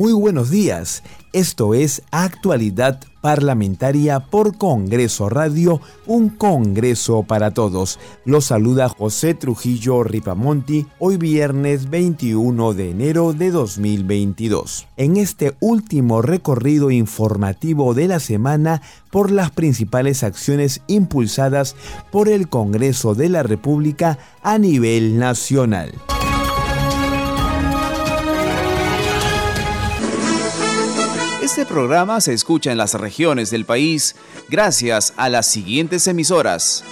Muy buenos días. Esto es Actualidad Parlamentaria por Congreso Radio, un Congreso para todos. Los saluda José Trujillo Ripamonti hoy viernes 21 de enero de 2022. En este último recorrido informativo de la semana por las principales acciones impulsadas por el Congreso de la República a nivel nacional. Este programa se escucha en las regiones del país gracias a las siguientes emisoras.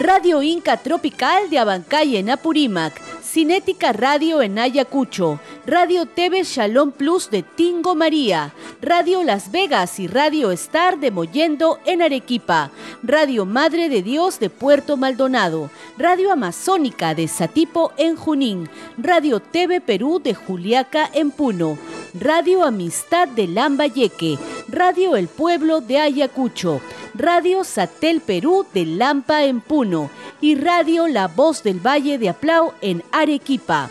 Radio Inca Tropical de Abancay en Apurímac, Cinética Radio en Ayacucho, Radio TV Shalom Plus de Tingo María, Radio Las Vegas y Radio Star de Mollendo en Arequipa, Radio Madre de Dios de Puerto Maldonado, Radio Amazónica de Satipo en Junín, Radio TV Perú de Juliaca en Puno, Radio Amistad de Lambayeque, Radio El Pueblo de Ayacucho, Radio Satel Perú de Lampa en Puno y Radio La Voz del Valle de Aplau en Arequipa.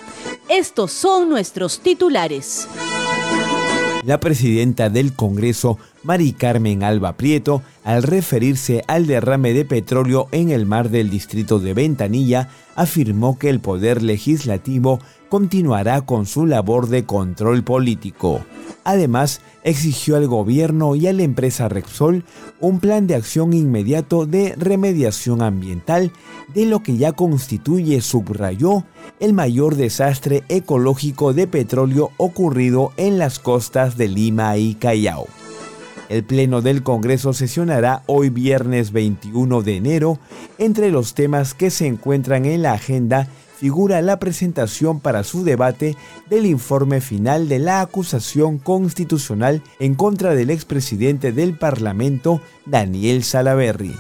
Estos son nuestros titulares. La presidenta del Congreso, Mari Carmen Alba Prieto, al referirse al derrame de petróleo en el mar del distrito de Ventanilla, afirmó que el Poder Legislativo continuará con su labor de control político. Además, exigió al gobierno y a la empresa Repsol un plan de acción inmediato de remediación ambiental de lo que ya constituye, subrayó, el mayor desastre ecológico de petróleo ocurrido en las costas de Lima y Callao. El Pleno del Congreso sesionará hoy viernes 21 de enero. Entre los temas que se encuentran en la agenda figura la presentación para su debate del informe final de la acusación constitucional en contra del expresidente del Parlamento, Daniel Salaverry.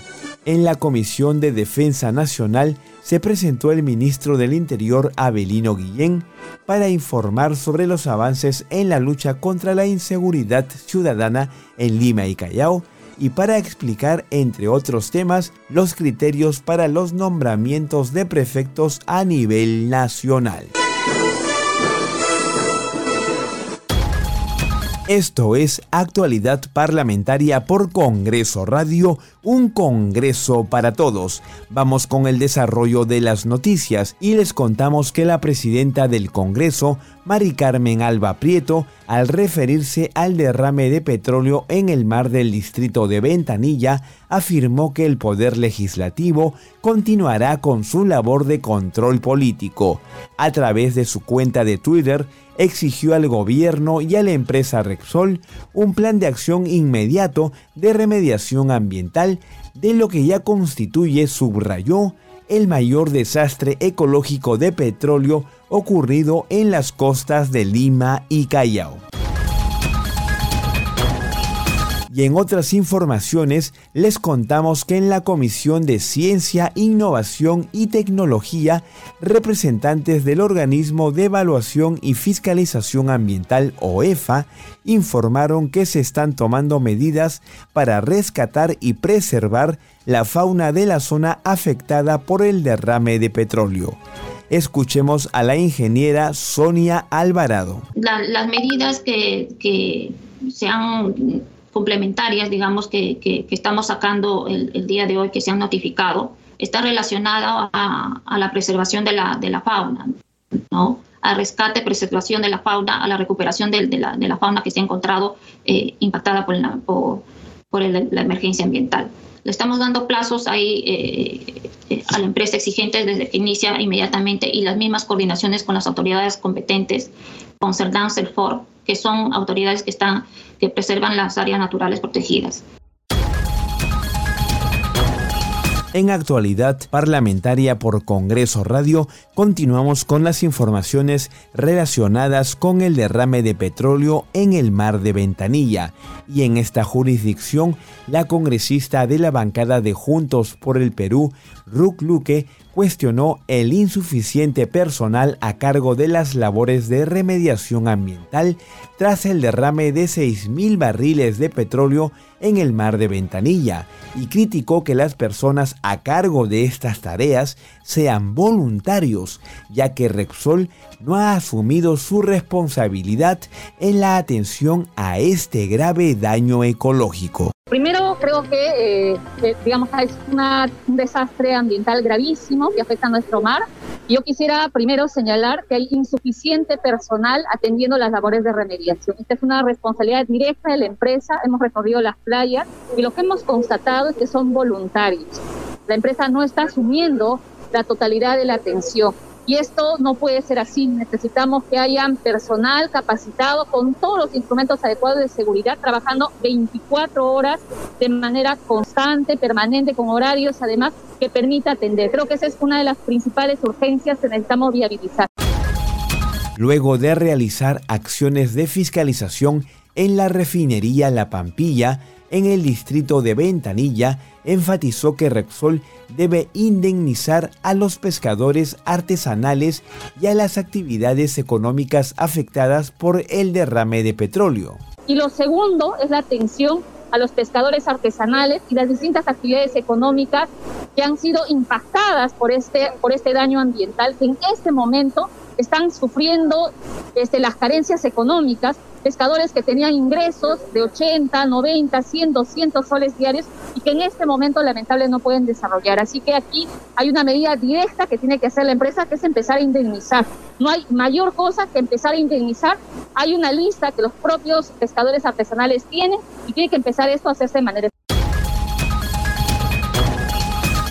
En la Comisión de Defensa Nacional se presentó el ministro del Interior Abelino Guillén para informar sobre los avances en la lucha contra la inseguridad ciudadana en Lima y Callao y para explicar, entre otros temas, los criterios para los nombramientos de prefectos a nivel nacional. Esto es Actualidad Parlamentaria por Congreso Radio, un Congreso para todos. Vamos con el desarrollo de las noticias y les contamos que la presidenta del Congreso, Mari Carmen Alba Prieto, al referirse al derrame de petróleo en el mar del distrito de Ventanilla, afirmó que el Poder Legislativo continuará con su labor de control político. A través de su cuenta de Twitter, exigió al gobierno y a la empresa Repsol un plan de acción inmediato de remediación ambiental de lo que ya constituye, subrayó, el mayor desastre ecológico de petróleo ocurrido en las costas de Lima y Callao. Y en otras informaciones les contamos que en la Comisión de Ciencia, Innovación y Tecnología, representantes del organismo de evaluación y fiscalización ambiental OEFA informaron que se están tomando medidas para rescatar y preservar la fauna de la zona afectada por el derrame de petróleo. Escuchemos a la ingeniera Sonia Alvarado. las medidas que, que se han complementarias, digamos, que, estamos sacando el, día de hoy, que se han notificado, está relacionada a, la preservación de la, de la fauna, ¿no? al rescate, preservación de la fauna, a la recuperación de, la, de la, fauna que se ha encontrado eh, impactada por, la, por, por la emergencia ambiental. Le estamos dando plazos ahí eh, eh, a la empresa exigente desde que inicia inmediatamente y las mismas coordinaciones con las autoridades competentes, con CERDAN, CERFOR, que son autoridades que, están, que preservan las áreas naturales protegidas. En actualidad parlamentaria por Congreso Radio, continuamos con las informaciones relacionadas con el derrame de petróleo en el mar de Ventanilla. Y en esta jurisdicción, la congresista de la bancada de Juntos por el Perú, Ruc Luque, cuestionó el insuficiente personal a cargo de las labores de remediación ambiental tras el derrame de 6.000 barriles de petróleo en el mar de Ventanilla y criticó que las personas a cargo de estas tareas sean voluntarios, ya que Repsol no ha asumido su responsabilidad en la atención a este grave daño ecológico. Primero, creo que, eh, digamos, es un desastre ambiental gravísimo que afecta a nuestro mar. Yo quisiera primero señalar que hay insuficiente personal atendiendo las labores de remediación. Esta es una responsabilidad directa de la empresa. Hemos recorrido las playas y lo que hemos constatado es que son voluntarios. La empresa no está asumiendo la totalidad de la atención. Y esto no puede ser así. Necesitamos que hayan personal capacitado con todos los instrumentos adecuados de seguridad, trabajando 24 horas de manera constante, permanente, con horarios además que permita atender. Creo que esa es una de las principales urgencias que necesitamos viabilizar. Luego de realizar acciones de fiscalización en la refinería La Pampilla, en el distrito de Ventanilla, enfatizó que Repsol debe indemnizar a los pescadores artesanales y a las actividades económicas afectadas por el derrame de petróleo. Y lo segundo es la atención a los pescadores artesanales y las distintas actividades económicas que han sido impactadas por este, por este daño ambiental que en este momento están sufriendo este, las carencias económicas pescadores que tenían ingresos de 80, 90, 100, 200 soles diarios y que en este momento lamentablemente no pueden desarrollar. Así que aquí hay una medida directa que tiene que hacer la empresa, que es empezar a indemnizar. No hay mayor cosa que empezar a indemnizar. Hay una lista que los propios pescadores artesanales tienen y tiene que empezar esto a hacerse de manera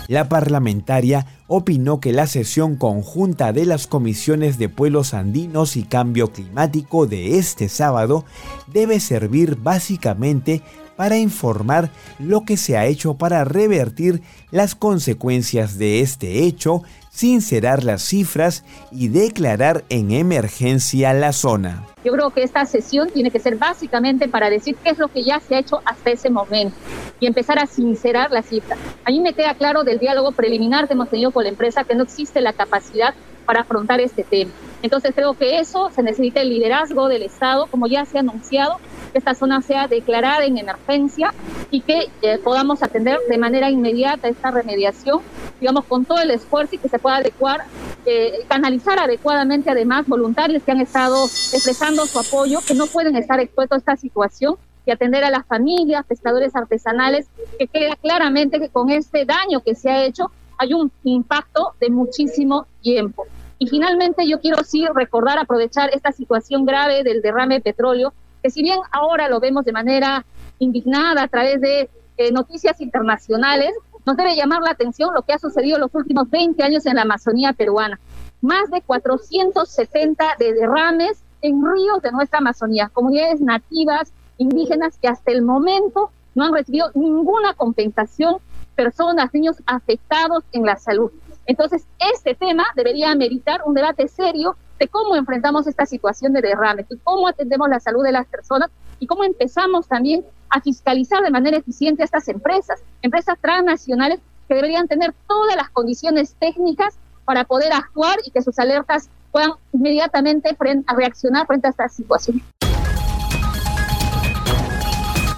la parlamentaria opinó que la sesión conjunta de las comisiones de pueblos andinos y cambio climático de este sábado debe servir básicamente para informar lo que se ha hecho para revertir las consecuencias de este hecho sincerar las cifras y declarar en emergencia la zona. Yo creo que esta sesión tiene que ser básicamente para decir qué es lo que ya se ha hecho hasta ese momento y empezar a sincerar las cifras. A mí me queda claro del diálogo preliminar que hemos tenido con la empresa que no existe la capacidad para afrontar este tema. Entonces creo que eso se necesita el liderazgo del Estado, como ya se ha anunciado, que esta zona sea declarada en emergencia y que eh, podamos atender de manera inmediata esta remediación, digamos, con todo el esfuerzo y que se pueda adecuar, eh, canalizar adecuadamente además voluntarios que han estado expresando su apoyo, que no pueden estar expuestos a esta situación y atender a las familias, pescadores artesanales, que queda claramente que con este daño que se ha hecho hay un impacto de muchísimo tiempo. Y finalmente yo quiero sí recordar, aprovechar esta situación grave del derrame de petróleo, que si bien ahora lo vemos de manera indignada a través de eh, noticias internacionales, nos debe llamar la atención lo que ha sucedido en los últimos 20 años en la Amazonía peruana. Más de 470 de derrames en ríos de nuestra Amazonía, comunidades nativas, indígenas que hasta el momento no han recibido ninguna compensación, personas, niños afectados en la salud. Entonces, este tema debería meditar un debate serio de cómo enfrentamos esta situación de derrame, y cómo atendemos la salud de las personas y cómo empezamos también a fiscalizar de manera eficiente a estas empresas, empresas transnacionales que deberían tener todas las condiciones técnicas para poder actuar y que sus alertas puedan inmediatamente reaccionar frente a esta situación.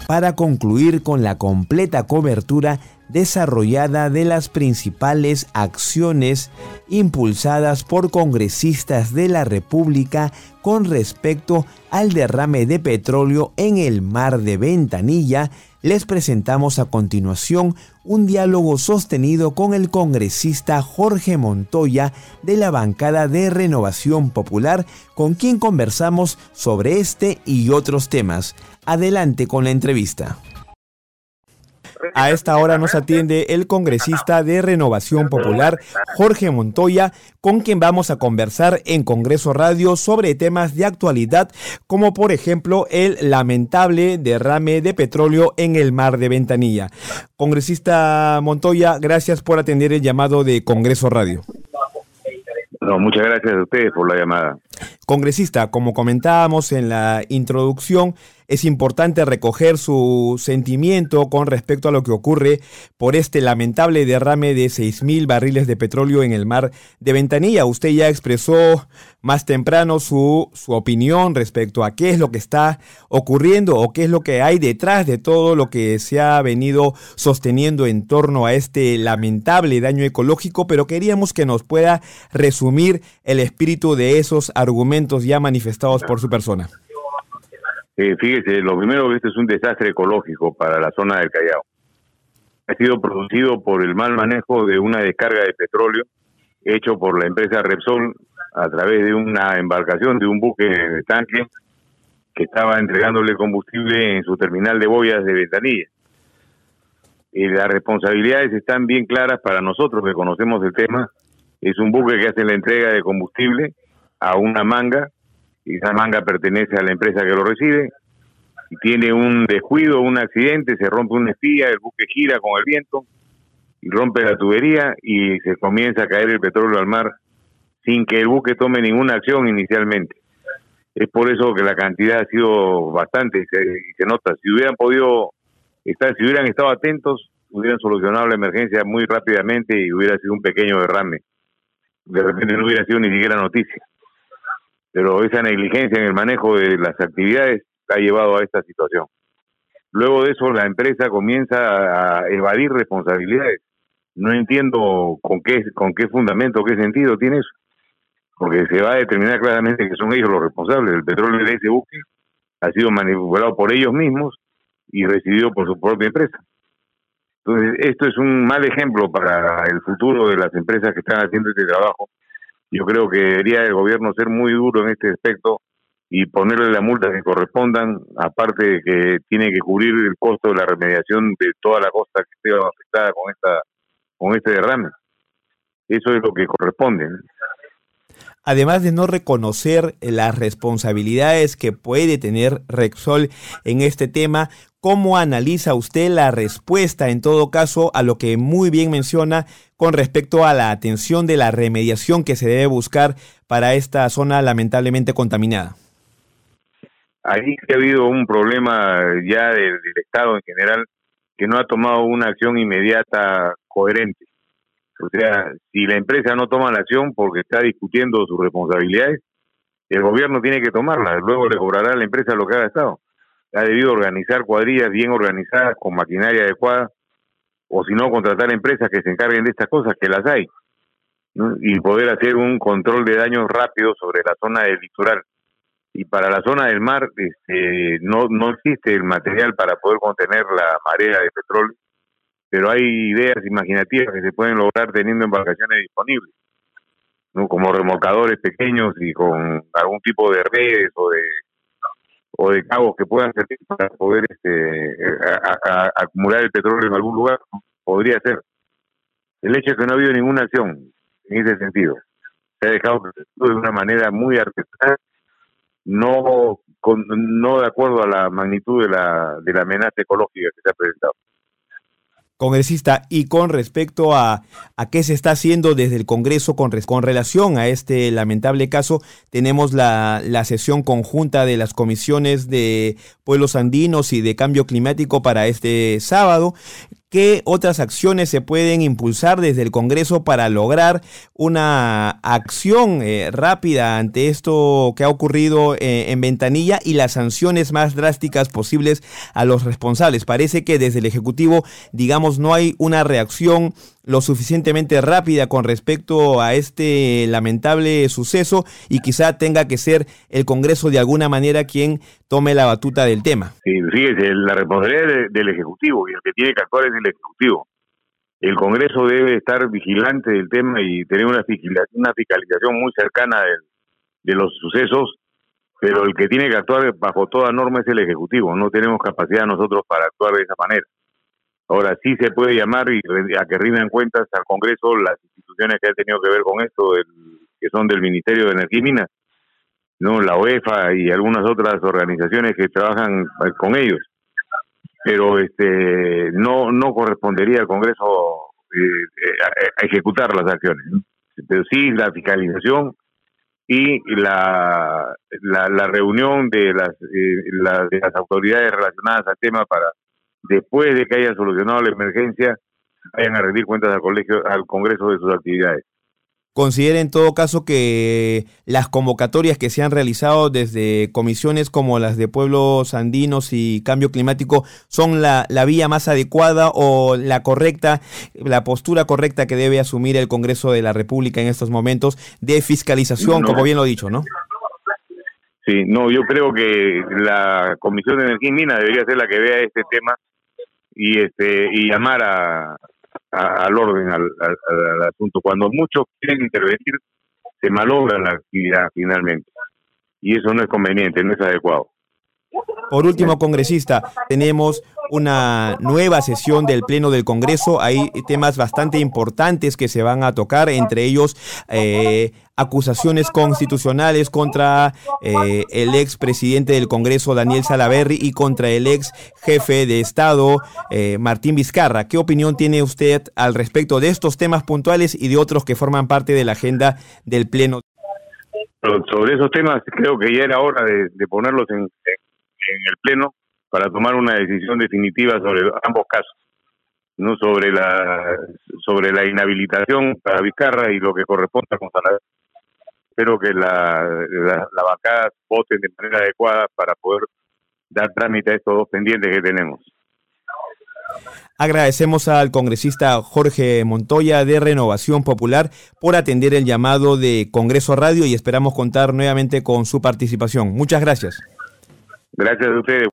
Para concluir con la completa cobertura desarrollada de las principales acciones impulsadas por congresistas de la República con respecto al derrame de petróleo en el mar de Ventanilla, les presentamos a continuación un diálogo sostenido con el congresista Jorge Montoya de la bancada de Renovación Popular, con quien conversamos sobre este y otros temas. Adelante con la entrevista. A esta hora nos atiende el congresista de Renovación Popular, Jorge Montoya, con quien vamos a conversar en Congreso Radio sobre temas de actualidad, como por ejemplo el lamentable derrame de petróleo en el mar de Ventanilla. Congresista Montoya, gracias por atender el llamado de Congreso Radio. No, muchas gracias a ustedes por la llamada. Congresista, como comentábamos en la introducción, es importante recoger su sentimiento con respecto a lo que ocurre por este lamentable derrame de 6.000 barriles de petróleo en el mar de Ventanilla. Usted ya expresó más temprano su, su opinión respecto a qué es lo que está ocurriendo o qué es lo que hay detrás de todo lo que se ha venido sosteniendo en torno a este lamentable daño ecológico, pero queríamos que nos pueda resumir el espíritu de esos argumentos ya manifestados por su persona. Eh, fíjese, lo primero que este es un desastre ecológico para la zona del Callao. Ha sido producido por el mal manejo de una descarga de petróleo hecho por la empresa Repsol a través de una embarcación, de un buque de tanque que estaba entregándole combustible en su terminal de boyas de Ventanilla. Y las responsabilidades están bien claras para nosotros que conocemos el tema. Es un buque que hace la entrega de combustible a una manga y esa manga pertenece a la empresa que lo recibe, y tiene un descuido, un accidente, se rompe una espía, el buque gira con el viento y rompe la tubería y se comienza a caer el petróleo al mar sin que el buque tome ninguna acción inicialmente. Es por eso que la cantidad ha sido bastante y se, nota. Si hubieran podido estar, si hubieran estado atentos, hubieran solucionado la emergencia muy rápidamente y hubiera sido un pequeño derrame. De repente no hubiera sido ni siquiera noticia pero esa negligencia en el manejo de las actividades ha llevado a esta situación. Luego de eso, la empresa comienza a evadir responsabilidades. No entiendo con qué, con qué fundamento, qué sentido tiene eso. Porque se va a determinar claramente que son ellos los responsables. El petróleo de ese buque ha sido manipulado por ellos mismos y recibido por su propia empresa. Entonces, esto es un mal ejemplo para el futuro de las empresas que están haciendo este trabajo yo creo que debería el gobierno ser muy duro en este aspecto y ponerle las multas que correspondan, aparte de que tiene que cubrir el costo de la remediación de toda la costa que esté afectada con esta con este derrame. Eso es lo que corresponde. Además de no reconocer las responsabilidades que puede tener Rexol en este tema, ¿Cómo analiza usted la respuesta, en todo caso, a lo que muy bien menciona con respecto a la atención de la remediación que se debe buscar para esta zona lamentablemente contaminada? Ahí ha habido un problema ya del, Estado en general que no ha tomado una acción inmediata coherente. O sea, si la empresa no toma la acción porque está discutiendo sus responsabilidades, el gobierno tiene que tomarla, luego le cobrará a la empresa lo que ha gastado ha debido organizar cuadrillas bien organizadas, con maquinaria adecuada, o si no, contratar empresas que se encarguen de estas cosas, que las hay, y poder hacer un control de daños rápido sobre la zona del litoral. Y para la zona del mar este, no, no existe el material para poder contener la marea de petróleo, pero hay ideas imaginativas que se pueden lograr teniendo embarcaciones disponibles, ¿no? como remolcadores pequeños y con algún tipo de redes o de o de cabos que puedan servir para poder este, acumular el petróleo en algún lugar, podría ser. El hecho es que no ha habido ninguna acción en ese sentido. Se ha dejado de una manera muy artesanal, no, no de acuerdo a la magnitud de la, de la amenaza ecológica que se ha presentado congresista, y con respecto a, a qué se está haciendo desde el Congreso con, con relación a este lamentable caso, tenemos la, la, sesión conjunta de las comisiones de pueblos andinos y de cambio climático para este sábado. ¿Qué otras acciones se pueden impulsar desde el Congreso para lograr una acción eh, rápida ante esto que ha ocurrido eh, en Ventanilla y las sanciones más drásticas posibles a los responsables? Parece que desde el Ejecutivo, digamos, no hay una reacción lo suficientemente rápida con respecto a este lamentable suceso y quizá tenga que ser el Congreso de alguna manera quien tome la batuta del tema. Sí, fíjese, la responsabilidad del Ejecutivo y el que tiene que actuar es el Ejecutivo. El Congreso debe estar vigilante del tema y tener una, fiscalización muy cercana de, de los sucesos, pero el que tiene que actuar bajo toda norma es el Ejecutivo. No tenemos capacidad nosotros para actuar de esa manera. Ahora sí se puede llamar y a que rindan cuentas al Congreso las instituciones que han tenido que ver con esto, que son del Ministerio de Energía y Minas, no, la UEFA y algunas otras organizaciones que trabajan eh, con ellos. Pero este no no correspondería al Congreso eh, eh, a, ejecutar las acciones, pero sí la fiscalización y la, la, reunión de las, eh, de las autoridades relacionadas al tema para después de que haya solucionado la emergencia vayan a rendir cuentas al colegio al Congreso de sus actividades. Considera en todo caso que las convocatorias que se han realizado desde comisiones como las de pueblos andinos y cambio climático son la, la vía más adecuada o la correcta, la postura correcta que debe asumir el Congreso de la República en estos momentos de fiscalización, como bien lo he dicho, ¿no? Sí, no, yo creo que la Comisión de Energía y Mina debería ser la que vea este tema y este y llamar a, al orden, al, asunto. Cuando muchos quieren intervenir, se malogra la actividad finalmente. Y eso no es conveniente, no es adecuado. Por último, congresista, tenemos una nueva sesión del Pleno del Congreso. Hay temas bastante importantes que se van a tocar, entre ellos eh, acusaciones constitucionales contra eh, el ex presidente del Congreso, Daniel Salaverri, y contra el ex jefe de Estado, eh, Martín Vizcarra. ¿Qué opinión tiene usted al respecto de estos temas puntuales y de otros que forman parte de la agenda del Pleno? Sobre esos temas creo que ya era hora de, ponerlos en en el Pleno para tomar una decisión definitiva sobre ambos casos, no sobre la sobre la inhabilitación para Vizcarra y lo que corresponde a González. Espero que la, la, la bancada voten de manera adecuada para poder dar trámite a estos dos pendientes que tenemos. Agradecemos al congresista Jorge Montoya de Renovación Popular por atender el llamado de Congreso Radio y esperamos contar nuevamente con su participación. Muchas gracias. Gracias a ustedes.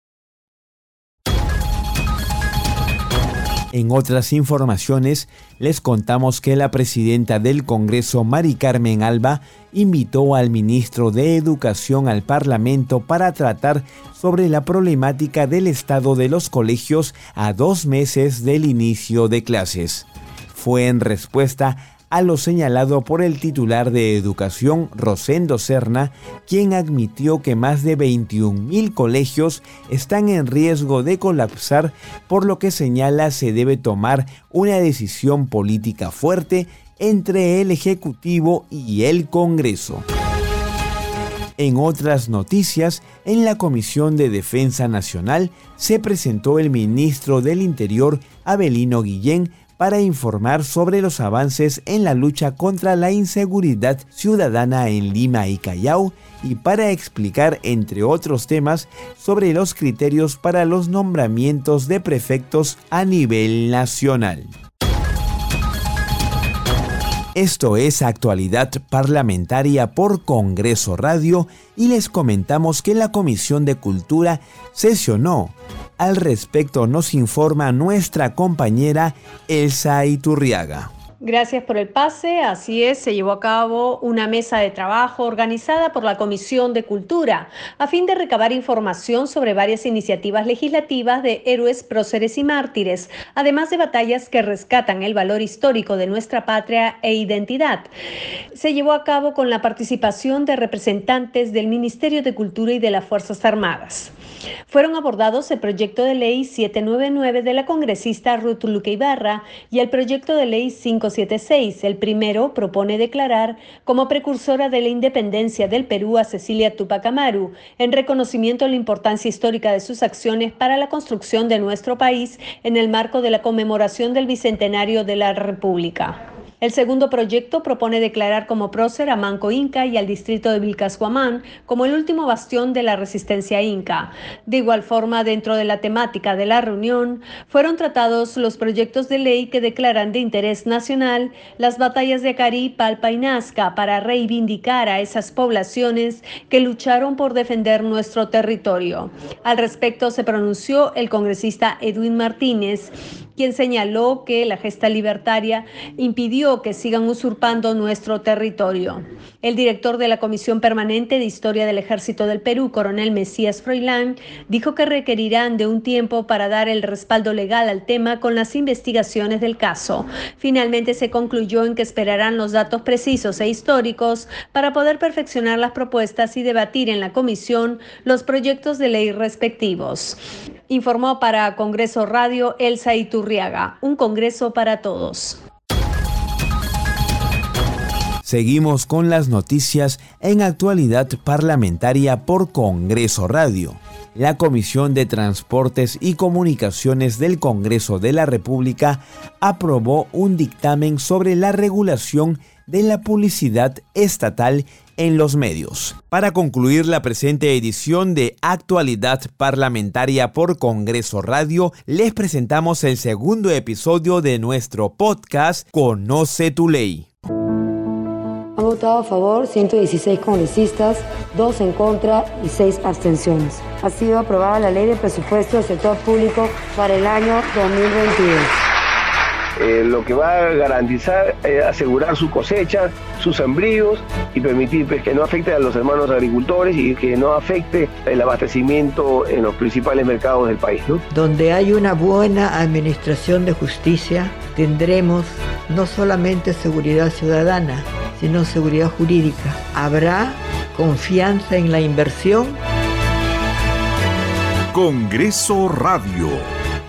En otras informaciones, les contamos que la presidenta del Congreso, Mari Carmen Alba, invitó al ministro de Educación al Parlamento para tratar sobre la problemática del estado de los colegios a dos meses del inicio de clases. Fue en respuesta a lo señalado por el titular de Educación, Rosendo Serna, quien admitió que más de 21.000 colegios están en riesgo de colapsar, por lo que señala se debe tomar una decisión política fuerte entre el Ejecutivo y el Congreso. En otras noticias, en la Comisión de Defensa Nacional se presentó el ministro del Interior, Abelino Guillén, para informar sobre los avances en la lucha contra la inseguridad ciudadana en Lima y Callao y para explicar, entre otros temas, sobre los criterios para los nombramientos de prefectos a nivel nacional. Esto es Actualidad Parlamentaria por Congreso Radio y les comentamos que la Comisión de Cultura sesionó al respecto nos informa nuestra compañera Elsa Iturriaga. Gracias por el pase. Así es, se llevó a cabo una mesa de trabajo organizada por la Comisión de Cultura a fin de recabar información sobre varias iniciativas legislativas de héroes, próceres y mártires, además de batallas que rescatan el valor histórico de nuestra patria e identidad. Se llevó a cabo con la participación de representantes del Ministerio de Cultura y de las Fuerzas Armadas. Fueron abordados el proyecto de ley 799 de la congresista Ruth Luque Ibarra y el proyecto de ley 576. El primero propone declarar como precursora de la independencia del Perú a Cecilia Tupac Amaru, en reconocimiento a la importancia histórica de sus acciones para la construcción de nuestro país en el marco de la conmemoración del Bicentenario de la República. El segundo proyecto propone declarar como prócer a Manco Inca y al distrito de Vilcashuamán como el último bastión de la resistencia inca. De igual forma, dentro de la temática de la reunión, fueron tratados los proyectos de ley que declaran de interés nacional las batallas de Acari, Palpa y Nazca para reivindicar a esas poblaciones que lucharon por defender nuestro territorio. Al respecto se pronunció el congresista Edwin Martínez, quien señaló que la gesta libertaria impidió que sigan usurpando nuestro territorio. El director de la Comisión Permanente de Historia del Ejército del Perú, coronel Mesías Froilán, dijo que requerirán de un tiempo para dar el respaldo legal al tema con las investigaciones del caso. Finalmente se concluyó en que esperarán los datos precisos e históricos para poder perfeccionar las propuestas y debatir en la comisión los proyectos de ley respectivos. Informó para Congreso Radio Elsa Iturriaga, un Congreso para todos. Seguimos con las noticias en actualidad parlamentaria por Congreso Radio. La Comisión de Transportes y Comunicaciones del Congreso de la República aprobó un dictamen sobre la regulación de la publicidad estatal en los medios. Para concluir la presente edición de Actualidad Parlamentaria por Congreso Radio, les presentamos el segundo episodio de nuestro podcast Conoce tu ley. Han votado a favor 116 congresistas, 2 en contra y 6 abstenciones. Ha sido aprobada la ley de presupuesto del sector público para el año 2022. Eh, lo que va a garantizar, eh, asegurar su cosecha, sus sembríos y permitir pues, que no afecte a los hermanos agricultores y que no afecte el abastecimiento en los principales mercados del país. Donde hay una buena administración de justicia, tendremos no solamente seguridad ciudadana, sino seguridad jurídica. Habrá confianza en la inversión. Congreso Radio,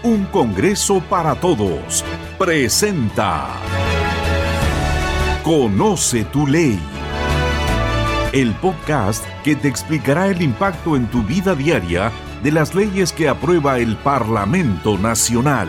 un Congreso para todos presenta Conoce tu ley. El podcast que te explicará el impacto en tu vida diaria de las leyes que aprueba el Parlamento Nacional.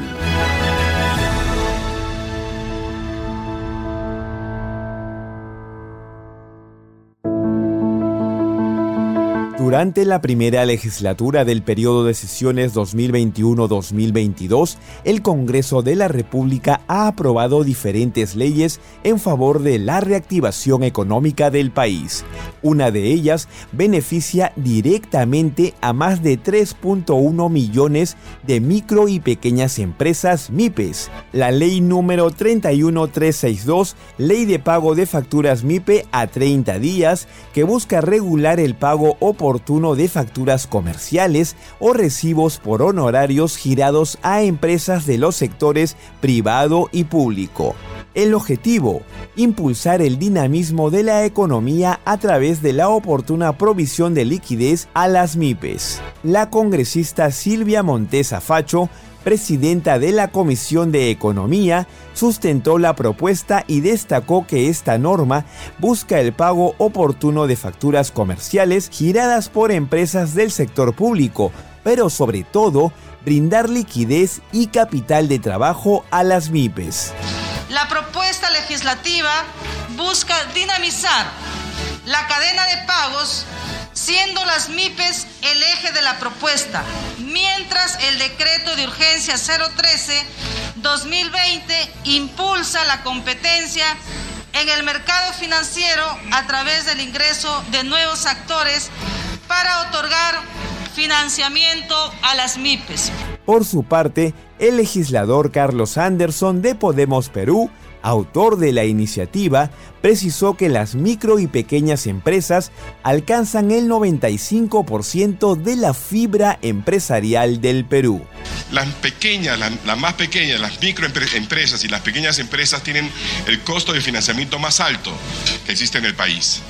Durante la primera legislatura del periodo de sesiones 2021-2022, el Congreso de la República ha aprobado diferentes leyes en favor de la reactivación económica del país. Una de ellas beneficia directamente a más de 3.1 millones de micro y pequeñas empresas MIPES. La ley número 31362, Ley de Pago de Facturas MIPE a 30 días, que busca regular el pago oportuno de facturas comerciales o recibos por honorarios girados a empresas de los sectores privado y público. El objetivo, impulsar el dinamismo de la economía a través de la oportuna provisión de liquidez a las MIPES. La congresista Silvia Montesa Facho presidenta de la Comisión de Economía, sustentó la propuesta y destacó que esta norma busca el pago oportuno de facturas comerciales giradas por empresas del sector público, pero sobre todo brindar liquidez y capital de trabajo a las MIPES. La propuesta legislativa busca dinamizar la cadena de pagos siendo las MIPES el eje de la propuesta, mientras el decreto de urgencia 013-2020 impulsa la competencia en el mercado financiero a través del ingreso de nuevos actores para otorgar financiamiento a las MIPES. Por su parte, el legislador Carlos Anderson de Podemos Perú autor de la iniciativa, precisó que las micro y pequeñas empresas alcanzan el 95% de la fibra empresarial del Perú. Las pequeñas, las más pequeñas, las microempresas y las pequeñas empresas tienen el costo de financiamiento más alto que existe en el país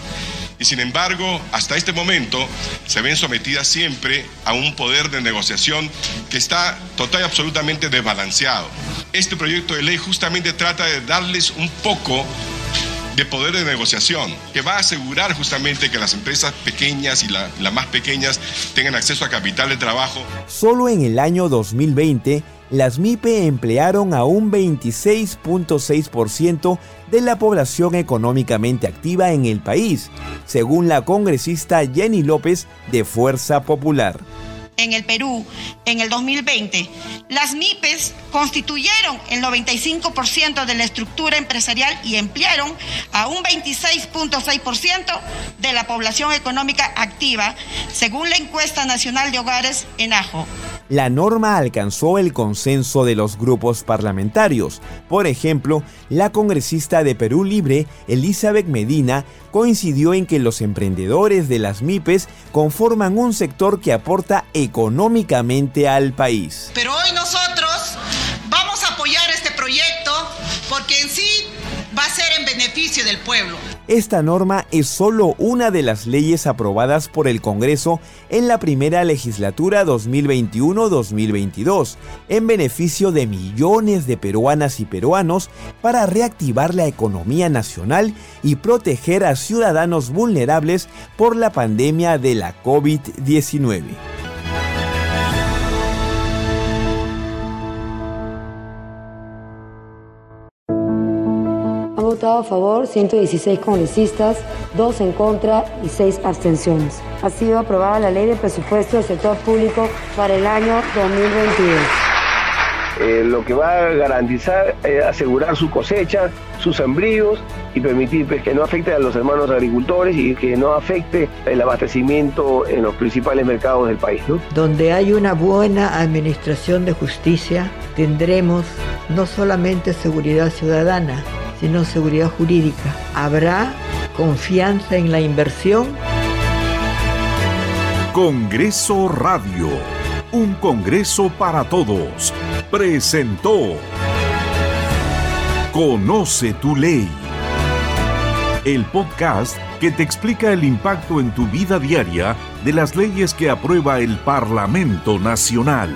y sin embargo, hasta este momento se ven sometidas siempre a un poder de negociación que está total y absolutamente desbalanceado. Este proyecto de ley justamente trata de darles un poco de poder de negociación, que va a asegurar justamente que las empresas pequeñas y las más pequeñas tengan acceso a capital de trabajo. Solo en el año 2020, las MIPE emplearon a un 26.6% de la población económicamente activa en el país, según la congresista Jenny López de Fuerza Popular en el Perú en el 2020, las MIPES constituyeron el 95% de la estructura empresarial y emplearon a un 26.6% de la población económica activa, según la encuesta nacional de hogares en AJO la norma alcanzó el consenso de los grupos parlamentarios. Por ejemplo, la congresista de Perú Libre, Elizabeth Medina, coincidió en que los emprendedores de las MIPES conforman un sector que aporta económicamente al país. Pero hoy nosotros vamos a apoyar este proyecto porque en sí va a ser en beneficio del pueblo. Esta norma es solo una de las leyes aprobadas por el Congreso en la primera legislatura 2021-2022, en beneficio de millones de peruanas y peruanos para reactivar la economía nacional y proteger a ciudadanos vulnerables por la pandemia de la COVID-19. Votado a favor 116 congresistas, 2 en contra y 6 abstenciones. Ha sido aprobada la ley de presupuesto del sector público para el año 2022. Eh, lo que va a garantizar, eh, asegurar su cosecha, sus sembríos y permitir pues, que no afecte a los hermanos agricultores y que no afecte el abastecimiento en los principales mercados del país. Donde hay una buena administración de justicia, tendremos no solamente seguridad ciudadana, sino seguridad jurídica. Habrá confianza en la inversión. Congreso Radio, un Congreso para todos, presentó Conoce tu ley. El podcast que te explica el impacto en tu vida diaria de las leyes que aprueba el Parlamento Nacional.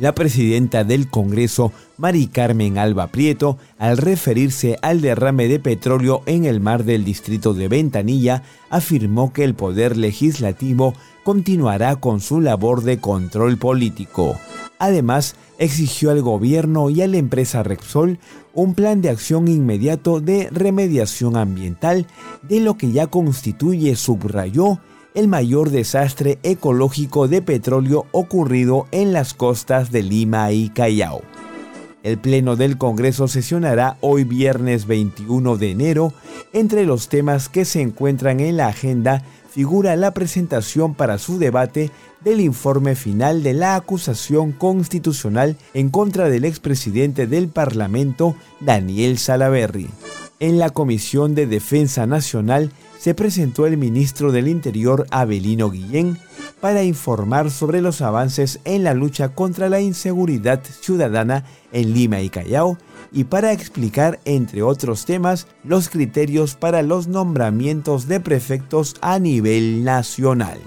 La presidenta del Congreso, Mari Carmen Alba Prieto, al referirse al derrame de petróleo en el mar del distrito de Ventanilla, afirmó que el Poder Legislativo continuará con su labor de control político. Además, exigió al gobierno y a la empresa Repsol un plan de acción inmediato de remediación ambiental de lo que ya constituye, subrayó, el mayor desastre ecológico de petróleo ocurrido en las costas de Lima y Callao. El Pleno del Congreso sesionará hoy viernes 21 de enero. Entre los temas que se encuentran en la agenda figura la presentación para su debate del informe final de la acusación constitucional en contra del expresidente del Parlamento, Daniel Salaverry. En la Comisión de Defensa Nacional se presentó el ministro del Interior Abelino Guillén para informar sobre los avances en la lucha contra la inseguridad ciudadana en Lima y Callao y para explicar, entre otros temas, los criterios para los nombramientos de prefectos a nivel nacional.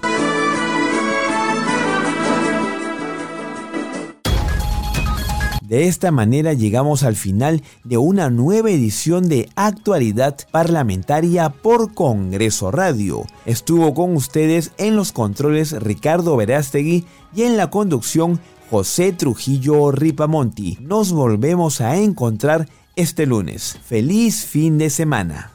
De esta manera llegamos al final de una nueva edición de Actualidad Parlamentaria por Congreso Radio. Estuvo con ustedes en los controles Ricardo Verástegui y en la conducción José Trujillo Ripamonti. Nos volvemos a encontrar este lunes. Feliz fin de semana.